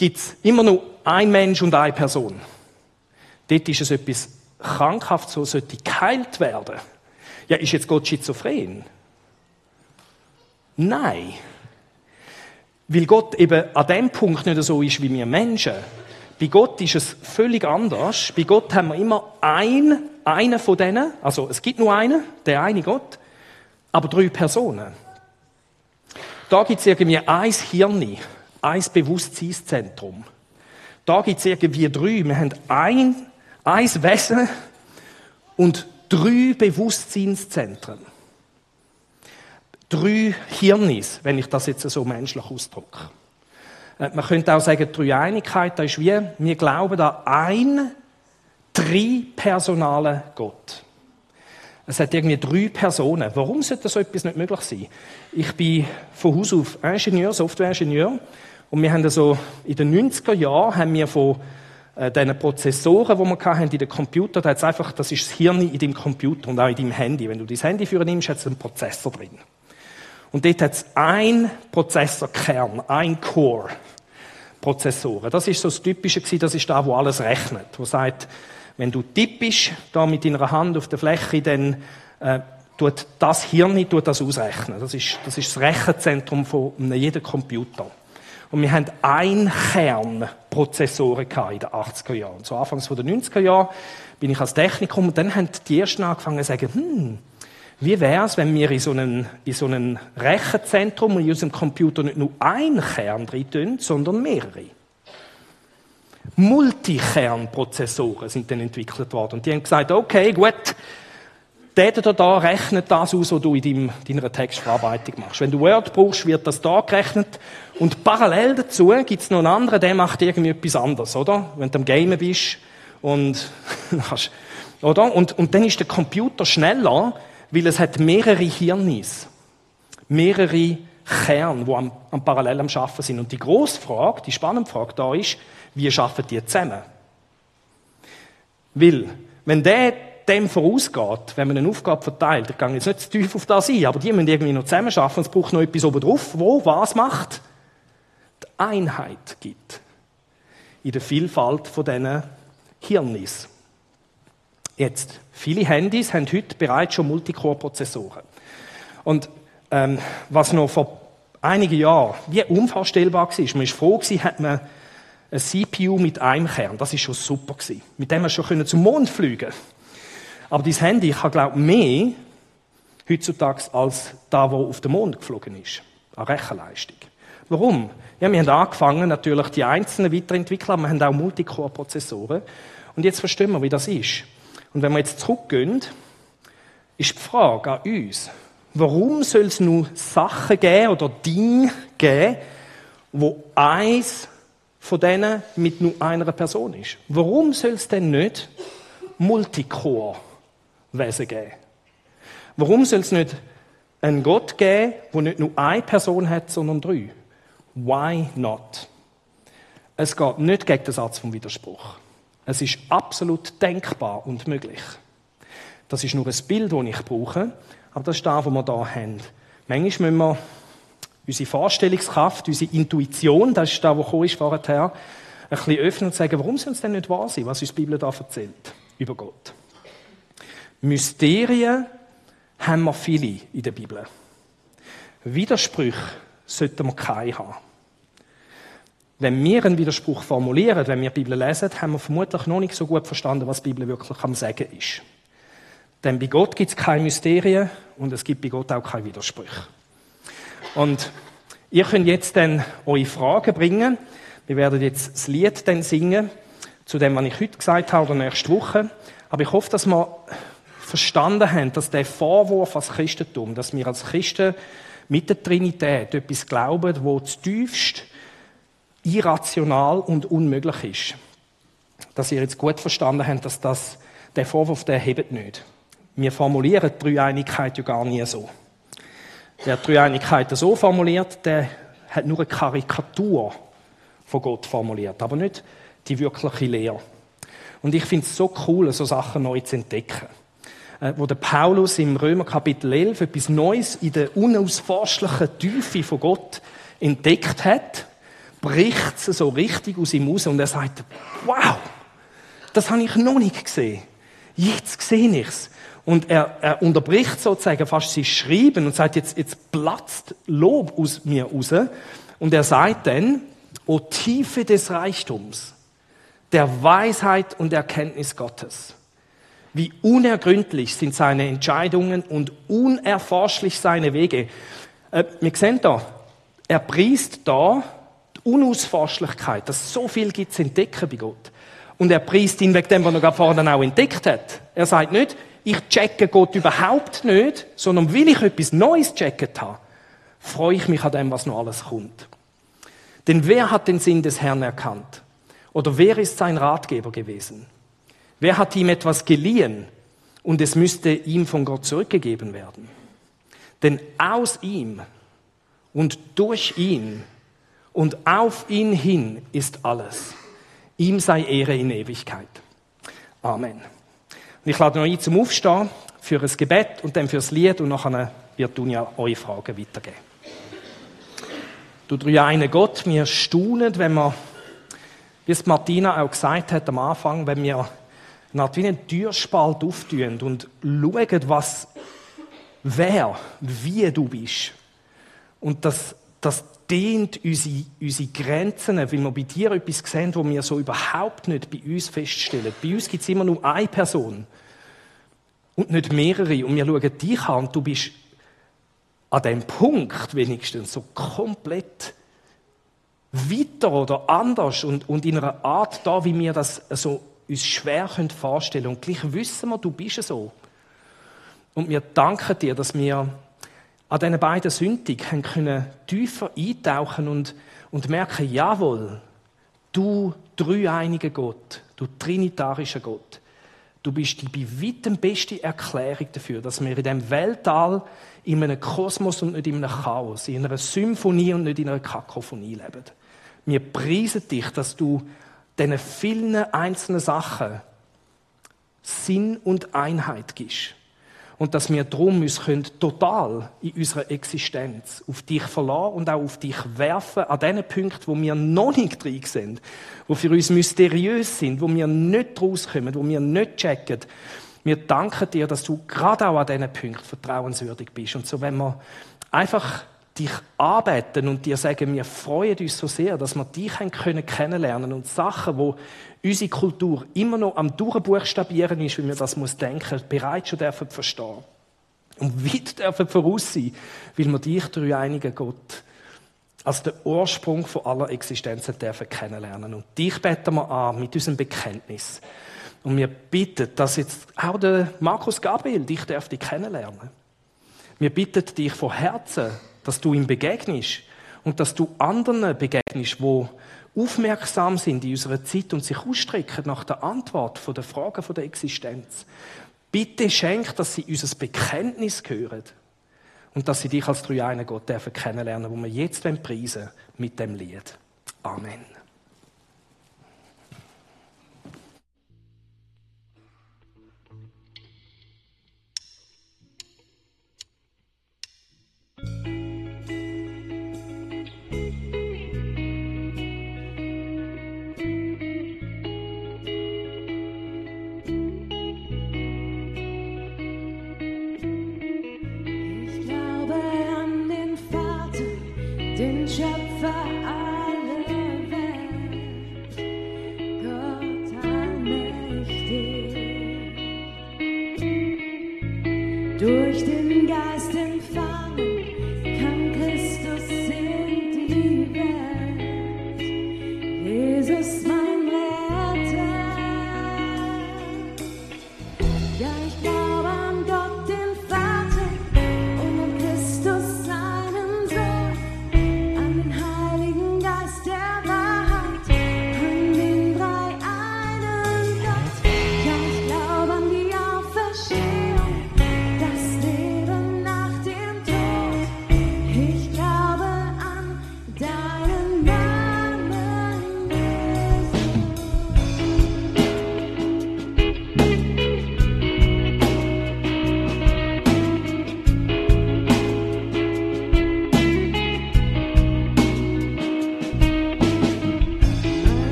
gibt es immer nur ein Mensch und eine Person. Dort ist es etwas krankhaft, so sollte geheilt werden. Ja, ist jetzt Gott schizophren? Nein. Weil Gott eben an dem Punkt nicht so ist wie wir Menschen. Bei Gott ist es völlig anders. Bei Gott haben wir immer ein, einen von denen, also es gibt nur einen, der eine Gott, aber drei Personen. Da gibt es irgendwie ein Hirn, ein Bewusstseinszentrum. Da gibt es irgendwie drei. Wir haben ein, ein Wesen und drei Bewusstseinszentren. Drei Hirnis, wenn ich das jetzt so menschlich ausdrücke. Äh, man könnte auch sagen, die Dreieinigkeit, da ist wie, wir glauben an ein dreipersonalen Gott. Es hat irgendwie drei Personen. Warum sollte so etwas nicht möglich sein? Ich bin von Haus auf Ingenieur, Softwareingenieur. Und wir haben also in den 90er Jahren haben wir von äh, diesen Prozessoren, die wir hatten in den Computer, da hat's einfach, das ist das Hirn in deinem Computer und auch in deinem Handy. Wenn du dein Handy für nimmst, hat es einen Prozessor drin. Und dort hat es ein Prozessorkern, ein Core. Prozessoren. Das ist so das Typische gewesen, das ist da, wo alles rechnet. Wo sagt, wenn du tippst, da mit deiner Hand auf der Fläche, dann äh, tut das Hirn tut das ausrechnen. Das ist, das ist das Rechenzentrum von jedem Computer. Und wir haben ein Kernprozessoren in den 80er Jahren. So anfangs den 90er Jahren bin ich als Technikum und dann haben die ersten angefangen zu sagen, hm, wie wäre es, wenn wir in so einem, in so Rechenzentrum in unserem Computer nicht nur ein Kern drin tun, sondern mehrere? Multikernprozessoren sind dann entwickelt worden. Und die haben gesagt, okay, gut, der da, da rechnet das aus, was du in deinem, deiner Textverarbeitung machst. Wenn du Word brauchst, wird das da gerechnet. Und parallel dazu gibt es noch einen anderen, der macht irgendwie etwas anderes, oder? Wenn du am Gamen bist und, <laughs> oder? Und, und dann ist der Computer schneller, weil es hat mehrere Hirnis, mehrere Kern, die am, am parallel am Schaffen sind. Und die grosse Frage, die spannende Frage da ist, wie schaffen die zusammen? Weil, wenn der dem vorausgeht, wenn man eine Aufgabe verteilt, ich gehe jetzt nicht zu tief auf das ein, aber die müssen irgendwie noch zusammen schaffen, es braucht noch etwas oben drauf, wo was macht? Die Einheit gibt. In der Vielfalt von diesen Hirnis. Jetzt, viele Handys haben heute bereits schon Multicore-Prozessoren. Und ähm, was noch vor einigen Jahren wie unvorstellbar war, man war froh, gewesen, hat man ein CPU mit einem Kern. Das ist schon super gewesen. Mit dem wir schon zum Mond fliegen. Aber dieses Handy kann glaube ich mehr heutzutage als da, wo auf dem Mond geflogen ist, an Rechenleistung. Warum? Ja, wir haben angefangen, natürlich die einzelnen weiterentwickeln, aber wir haben auch Multicore-Prozessoren. Und jetzt verstehen wir, wie das ist. Und wenn wir jetzt zurückgehen, ist die Frage an uns, warum soll es nur Sachen geben oder Dinge geben, wo eins von denen mit nur einer Person ist? Warum soll es denn nicht Multicore-Wesen geben? Warum soll es nicht einen Gott geben, der nicht nur eine Person hat, sondern drei? Why not? Es geht nicht gegen den Satz vom Widerspruch. Es ist absolut denkbar und möglich. Das ist nur ein Bild, das ich brauche, aber das ist das, was wir hier haben. Manchmal müssen wir unsere Vorstellungskraft, unsere Intuition, das ist das, was vorher vorher, ein bisschen öffnen und sagen, warum soll es denn nicht wahr sein, was uns die Bibel da erzählt über Gott? Mysterien haben wir viele in der Bibel. Widersprüche sollten wir keine haben. Wenn wir einen Widerspruch formulieren, wenn wir die Bibel lesen, haben wir vermutlich noch nicht so gut verstanden, was die Bibel wirklich am Sagen ist. Denn bei Gott gibt es keine Mysterien und es gibt bei Gott auch keine Widersprüche. Und ihr könnt jetzt dann eure Fragen bringen. Wir werden jetzt das Lied dann singen, zu dem, was ich heute gesagt habe, oder nächste Woche. Aber ich hoffe, dass wir verstanden haben, dass der Vorwurf als Christentum, dass wir als Christen mit der Trinität etwas glauben, wo tiefst irrational und unmöglich ist. Dass ihr jetzt gut verstanden habt, dass das, der Vorwurf, der hebt nicht. Wir formulieren die Dreieinigkeit ja gar nie so. Wer die Dreieinigkeit so formuliert, der hat nur eine Karikatur von Gott formuliert, aber nicht die wirkliche Lehre. Und ich finde es so cool, so Sachen neu zu entdecken. Äh, wo der Paulus im Römer Kapitel 11 etwas Neues in der unausforschlichen Tiefe von Gott entdeckt hat bricht es so richtig aus ihm raus und er sagt, wow, das habe ich noch nicht gesehen. Jetzt sehe ich es. Und er, er unterbricht sozusagen fast sein Schreiben und sagt, jetzt, jetzt platzt Lob aus mir raus. Und er sagt dann, O Tiefe des Reichtums, der Weisheit und Erkenntnis Gottes. Wie unergründlich sind seine Entscheidungen und unerforschlich seine Wege. Äh, wir sehen da, er priest da Unausforschlichkeit, dass so viel gibt zu entdecken bei Gott. Und er preist ihn wegen dem, was er vorhin auch entdeckt hat. Er sagt nicht, ich checke Gott überhaupt nicht, sondern will ich etwas Neues checken habe, freue ich mich an dem, was noch alles kommt. Denn wer hat den Sinn des Herrn erkannt? Oder wer ist sein Ratgeber gewesen? Wer hat ihm etwas geliehen und es müsste ihm von Gott zurückgegeben werden? Denn aus ihm und durch ihn und auf ihn hin ist alles. Ihm sei Ehre in Ewigkeit. Amen. Und ich lade noch ein zum Aufstehen für ein Gebet und dann fürs Lied und nachher wird Dunja eure Fragen weitergeben. Du drei eine Gott, wir staunen, wenn wir, wie es Martina auch gesagt hat am Anfang, wenn wir eine Art wie einen Türspalt auftun und schauen, was, wer, wie du bist. Und das, das dehnt unsere, unsere Grenzen, weil wir bei dir etwas sehen, wo wir so überhaupt nicht bei uns feststellen. Bei uns gibt es immer nur eine Person und nicht mehrere. Und wir schauen dich an und du bist an dem Punkt wenigstens so komplett weiter oder anders und, und in einer Art da, wie wir das so uns schwer vorstellen können. Und gleich wissen wir, du bist so. Und wir danken dir, dass wir an diesen beiden Sündigen können tiefer eintauchen und, und merken, jawohl, du dreieiniger Gott, du trinitarischer Gott, Du bist die bei weitem beste Erklärung dafür, dass wir in diesem Weltall in einem Kosmos und nicht in einem Chaos, in einer Symphonie und nicht in einer Kakophonie leben. Wir preisen dich, dass du diesen vielen einzelnen Sachen Sinn und Einheit gibst. Und dass wir darum uns können total in unserer Existenz auf dich verlassen und auch auf dich werfen, an den Punkten, wo wir noch nicht drin sind, wo für uns mysteriös sind, wo wir nicht rauskommen, wo wir nicht checken. Wir danken dir, dass du gerade auch an diesen Punkten vertrauenswürdig bist. Und so, wenn wir einfach dich anbeten und dir sagen, wir freuen uns so sehr, dass wir dich können kennenlernen und Sachen, wo unsere Kultur immer noch am Durchbuchstabieren ist, wie wir das muss denken, bereits schon dürfen verstehen. Und weit dürfen voraus sein, weil wir dich, durch einigen Gott, als den Ursprung von aller Existenzen dürfen kennenlernen. Und dich beten wir an mit unserem Bekenntnis. Und wir bitten, dass jetzt auch der Markus Gabriel dich dürfte kennenlernen. Wir bitten dich von Herzen, dass du ihm begegnest und dass du anderen begegnest, wo aufmerksam sind in unserer Zeit und sich ausstrecken nach der Antwort von der Frage von der Existenz. Bitte schenk, dass sie unser Bekenntnis hören und dass sie dich als Dreieiner Gott dürfen kennenlernen, wo wir jetzt preisen mit dem Lied. Amen.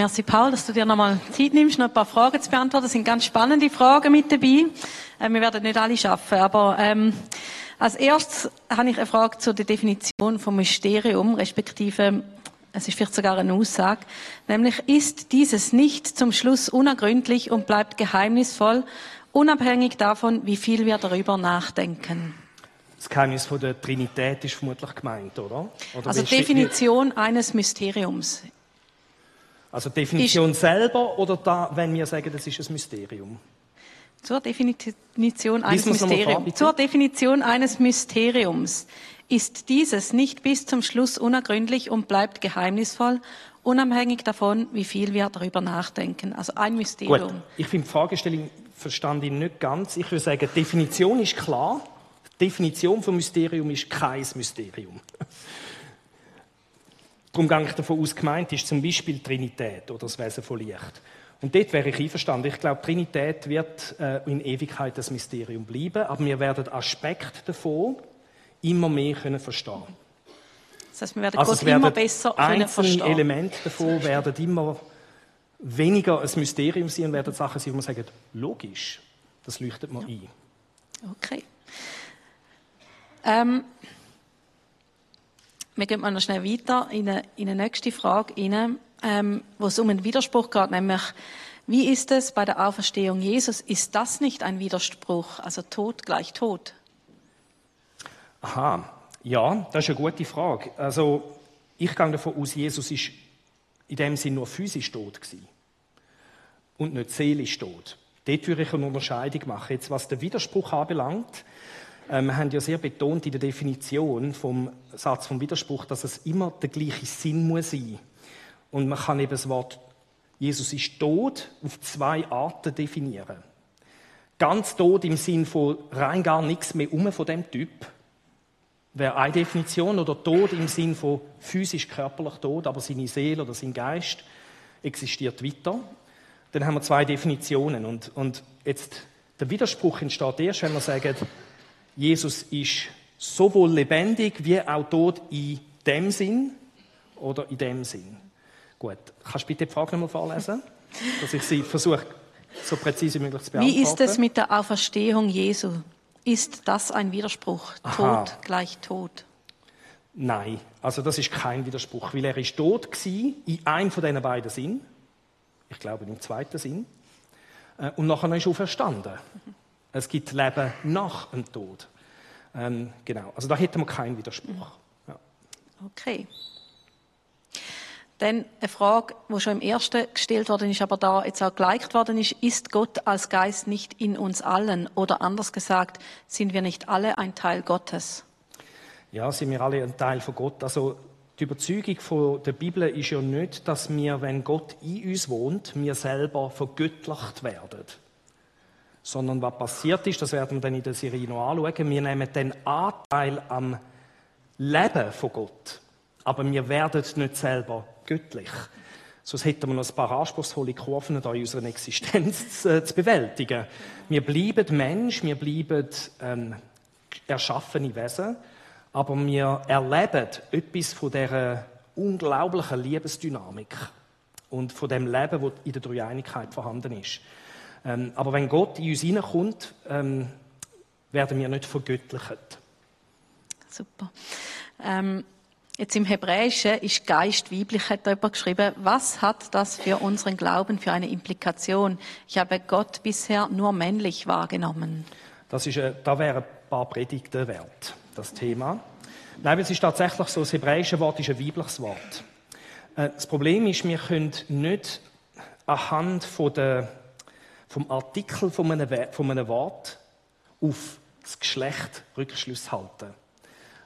Merci, Paul, dass du dir nochmal Zeit nimmst, noch ein paar Fragen zu beantworten. Das sind ganz spannende Fragen mit dabei. Äh, wir werden nicht alle schaffen, aber ähm, als erstes habe ich eine Frage zur Definition vom Mysterium, respektive es ist vielleicht sogar eine Aussage, nämlich ist dieses nicht zum Schluss unergründlich und bleibt geheimnisvoll, unabhängig davon, wie viel wir darüber nachdenken. Das Geheimnis von der Trinität ist vermutlich gemeint, oder? oder Also Definition eines Mysteriums. Also Definition selber oder da, wenn wir sagen, das ist ein Mysterium? Zur Definition eines Mysteriums. Zur Definition eines Mysteriums ist dieses nicht bis zum Schluss unergründlich und bleibt geheimnisvoll, unabhängig davon, wie viel wir darüber nachdenken. Also ein Gut, Mysterium. ich finde die Fragestellung verstand ich nicht ganz. Ich würde sagen, Definition ist klar. Die Definition vom Mysterium ist kein Mysterium. Darum gehe ich davon aus, gemeint ist zum Beispiel Trinität oder das Wesen von Licht. Und dort wäre ich einverstanden. Ich glaube, Trinität wird äh, in Ewigkeit das Mysterium bleiben, aber wir werden Aspekte davon immer mehr können verstehen. Das heißt, wir werden Also Gott immer besser können verstehen. Elemente davon werden immer weniger ein Mysterium sein und werden Sachen sein, wo man sagt, logisch, das leuchtet mir ein. Okay. Ähm, wir gehen mal noch schnell weiter in eine, in eine nächste Frage rein, ähm, wo es um einen Widerspruch geht, nämlich wie ist es bei der Auferstehung Jesus? Ist das nicht ein Widerspruch? Also Tod gleich Tod. Aha, ja, das ist eine gute Frage. Also, ich gehe davon aus, Jesus ist in dem Sinn nur physisch tot gewesen und nicht seelisch tot. Dort würde ich eine Unterscheidung machen. Jetzt, was den Widerspruch anbelangt, wir haben ja sehr betont in der Definition vom Satz vom Widerspruch, dass es immer der gleiche Sinn muss sein. Und man kann eben das Wort Jesus ist tot auf zwei Arten definieren. Ganz tot im Sinn von rein gar nichts mehr um von dem Typ wäre eine Definition oder Tod im Sinn von physisch körperlich tot, aber seine Seele oder sein Geist existiert weiter. Dann haben wir zwei Definitionen und, und jetzt der Widerspruch entsteht erst, wenn wir sagen, Jesus ist sowohl lebendig wie auch tot in dem Sinn oder in dem Sinn. Gut, kannst du bitte die Frage nochmal vorlesen, <laughs> dass ich sie versuche so präzise wie möglich zu beantworten. Wie ist es mit der Auferstehung Jesu? Ist das ein Widerspruch? Aha. Tod gleich Tod. Nein, also das ist kein Widerspruch, weil er ist tot gsi in einem von diesen beiden Sinn. Ich glaube im zweiten Sinn. Äh, Und nachher ist er auferstanden. Es gibt Leben nach dem Tod. Ähm, genau, also da hätten wir keinen Widerspruch. Ja. Okay. Dann eine Frage, die schon im ersten gestellt worden ist, aber da jetzt auch geliked worden ist. Ist Gott als Geist nicht in uns allen? Oder anders gesagt, sind wir nicht alle ein Teil Gottes? Ja, sind wir alle ein Teil von Gott. Also die Überzeugung von der Bibel ist ja nicht, dass wir, wenn Gott in uns wohnt, wir selber vergöttlicht werden. Sondern was passiert ist, das werden wir dann in der Serie noch anschauen, wir nehmen den Anteil am Leben von Gott. Aber wir werden nicht selber göttlich. Sonst hätten wir noch ein paar anspruchsvolle Kurven da in unserer Existenz <laughs> zu, zu bewältigen. Wir bleiben Mensch, wir bleiben ähm, erschaffene Wesen, aber wir erleben etwas von dieser unglaublichen Liebesdynamik und von dem Leben, das in der Dreieinigkeit vorhanden ist. Ähm, aber wenn Gott in uns hineinkommt, ähm, werden wir nicht vergöttlicht. Super. Ähm, jetzt im Hebräischen ist Geist weiblich, hat da jemand geschrieben. Was hat das für unseren Glauben für eine Implikation? Ich habe Gott bisher nur männlich wahrgenommen. Das ist, äh, da wären ein paar Predigten wert, das Thema. Nein, es ist tatsächlich so, das hebräische Wort ist ein weibliches Wort. Äh, das Problem ist, wir können nicht anhand von der, vom Artikel von einem, von einem Wort auf das Geschlecht Rückschluss halten.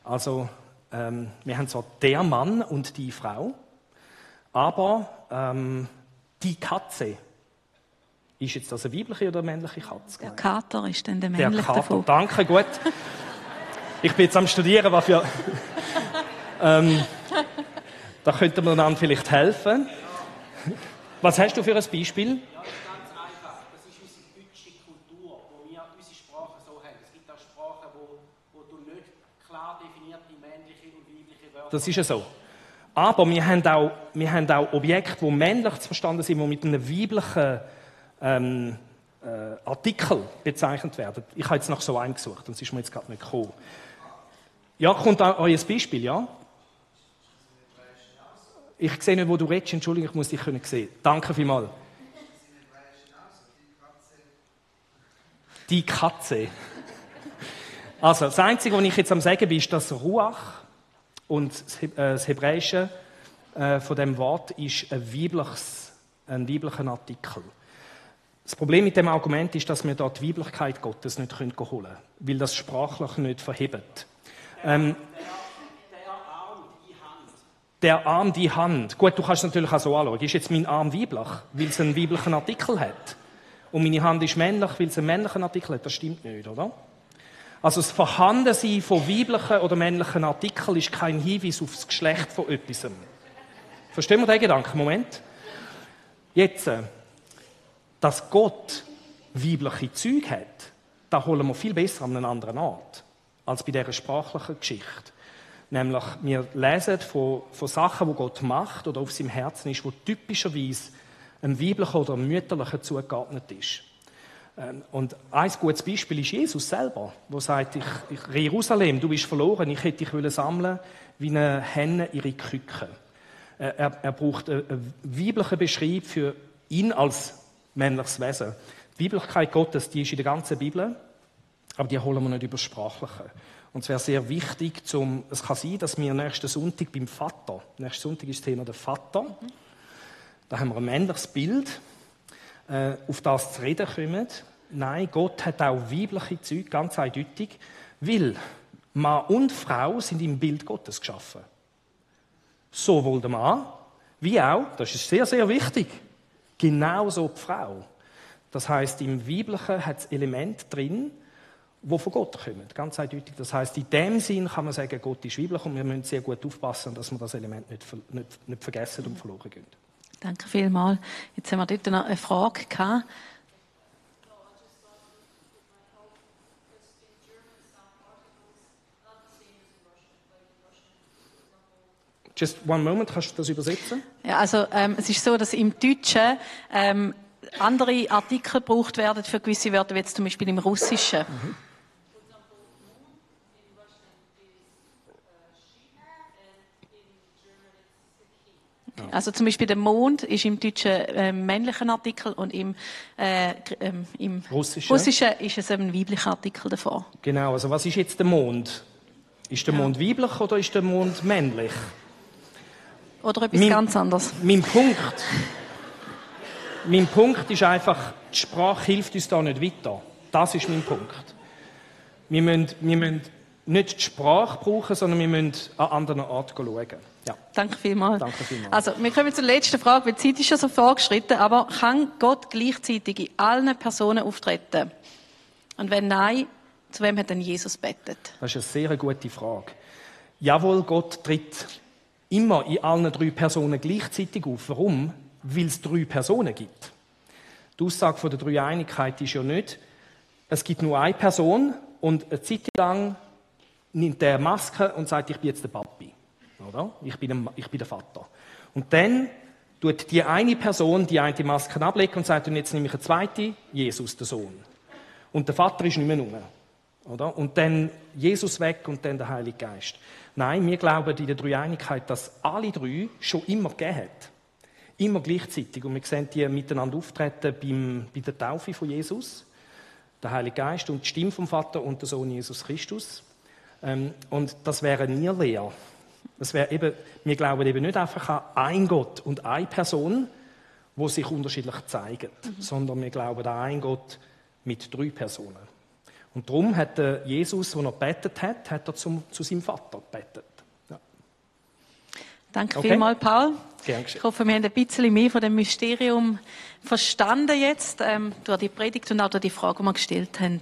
Also, ähm, wir haben zwar der Mann und die Frau, aber ähm, die Katze, ist jetzt das eine weibliche oder eine männliche Katze? Der Kater ist dann der Der männliche Kater. davon. Danke, gut. Ich bin jetzt am Studieren, was für... ähm, da könnte man dann vielleicht helfen. Was hast du für ein Beispiel? Ja, das ist ganz einfach. Das ist unsere deutsche Kultur, wo wir unsere Sprache so haben. Es gibt auch Sprachen, wo, wo du nicht klar definierte männliche und weibliche Wörter Das ist ja so. Aber wir haben auch, wir haben auch Objekte, die männlich zu verstanden sind, die mit einem weiblichen ähm, äh, Artikel bezeichnet werden. Ich habe jetzt noch so einen gesucht, es ist mir jetzt gerade nicht gekommen. Ja, kommt euer Beispiel, ja? Ich sehe nicht, wo du redest. Entschuldigung, ich muss dich können sehen. Danke vielmals. Die Katze. <laughs> Also, das Einzige, was ich jetzt am sagen bin, ist, dass Ruach und das äh, Hebräische äh, von dem Wort ist ein, weibliches, ein weiblicher Artikel. Das Problem mit dem Argument ist, dass wir dort die Weiblichkeit Gottes nicht holen können, weil das sprachlich nicht verhebt. Ähm, der Arm, die Hand. Gut, du kannst es natürlich auch so anschauen. Ist jetzt mein Arm weiblich, weil es einen weiblichen Artikel hat? Und meine Hand ist männlich, weil es einen männlichen Artikel hat? Das stimmt nicht, oder? Also das Vorhandensein von weiblichen oder männlichen Artikeln ist kein Hinweis auf das Geschlecht von etwas. Verstehen wir den Gedanken? Moment. Jetzt, äh, dass Gott weibliche Züge hat, da holen wir viel besser an einen anderen Ort als bei dieser sprachlichen Geschichte. Nämlich, wir lesen von, von Sachen, die Gott macht oder auf seinem Herzen ist, wo typischerweise einem weiblichen oder einem mütterlichen zugeordnet ist. Ähm, Und ein gutes Beispiel ist Jesus selber, der sagt, ich, ich, Jerusalem, du bist verloren, ich hätte dich wollen sammeln wie eine Henne ihre Küken. Äh, Er, er braucht einen, weiblichen Beschreib für ihn als männliches Wesen. Die Weiblichkeit Gottes, die ist in der ganzen Bibel, aber die holen wir nicht über Sprachliche. Und es wäre sehr wichtig, zum, es kann sein, dass wir nächsten Sonntag beim Vater, nächsten Sonntag ist das Thema der Vater, da haben wir ein männliches Bild, äh, auf das zu reden kommen. Nein, Gott hat auch weibliche Züge, ganz eindeutig, weil Mann und Frau sind im Bild Gottes geschaffen. Sowohl der Mann wie auch, das ist sehr, sehr wichtig, genauso die Frau. Das heißt, im Weiblichen hat es Elemente drin, die von Gott kommen. Ganz eindeutig. Das heißt, in dem Sinn kann man sagen, Gott ist weiblich und wir müssen sehr gut aufpassen, dass wir das Element nicht, nicht, nicht vergessen und verloren gehen. Danke vielmals. Jetzt haben wir dort noch eine Frage gehabt. Just one moment, kannst du das übersetzen? Ja, also ähm, es ist so, dass im Deutschen ähm, andere Artikel gebraucht werden für gewisse Wörter, wie jetzt zum Beispiel im Russischen. Also zum Beispiel der Mond ist im Deutschen ähm, männlicher Artikel und im, äh, ähm, im Russischen? Russischen ist es ein weiblicher Artikel davor. Genau, also was ist jetzt der Mond? Ist der Mond weiblich oder ist der Mond männlich? Oder etwas Mein- ganz anderes. Mein Punkt, mein Punkt ist einfach, die Sprache hilft uns da nicht weiter. Das ist mein Punkt. Wir müssen, wir müssen nicht die Sprache brauchen, sondern wir müssen an anderen Orten schauen. Ja. Danke vielmals. Danke vielmals. Also, wir kommen zur letzten Frage, weil die Zeit ist schon so vorgeschritten, aber kann Gott gleichzeitig in allen Personen auftreten? Und wenn nein, zu wem hat denn Jesus bettet? Das ist eine sehr gute Frage. Jawohl, Gott tritt immer in allen drei Personen gleichzeitig auf. Warum? Weil es drei Personen gibt. Die Aussage von der Dreieinigkeit ist ja nicht, es gibt nur eine Person und eine Zeit lang nimmt der Maske und sagt, ich bin jetzt der Papi. Oder? Ich bin, ich bin der Vater. Und dann tut die eine Person die eine Maske ablegen und sagt, und jetzt nehme ich eine zweite, Jesus, der Sohn. Und der Vater ist nicht mehr rum. Oder? Und dann Jesus weg und dann der Heilige Geist. Nein, wir glauben in der Dreieinigkeit, dass alle drei schon immer gegeben hat. Immer gleichzeitig. Und wir sehen die miteinander auftreten beim, bei der Taufe von Jesus. Der Heilige Geist und die Stimme vom Vater und der Sohn Jesus Christus. Ähm, und das wäre nie leer. Das wäre eben, wir glauben eben nicht einfach an ein Gott und eine Person, wo sich unterschiedlich zeigen, sondern wir glauben an einen Gott mit drei Personen. Und darum hat der Jesus, als er gebetet hat, hat er zum, zu seinem Vater gebetet. Ja. Danke Okay. vielmals, Paul. Ich hoffe, wir haben ein bisschen mehr von dem Mysterium verstanden jetzt, ähm, durch die Predigt und auch durch die Frage, die wir gestellt haben.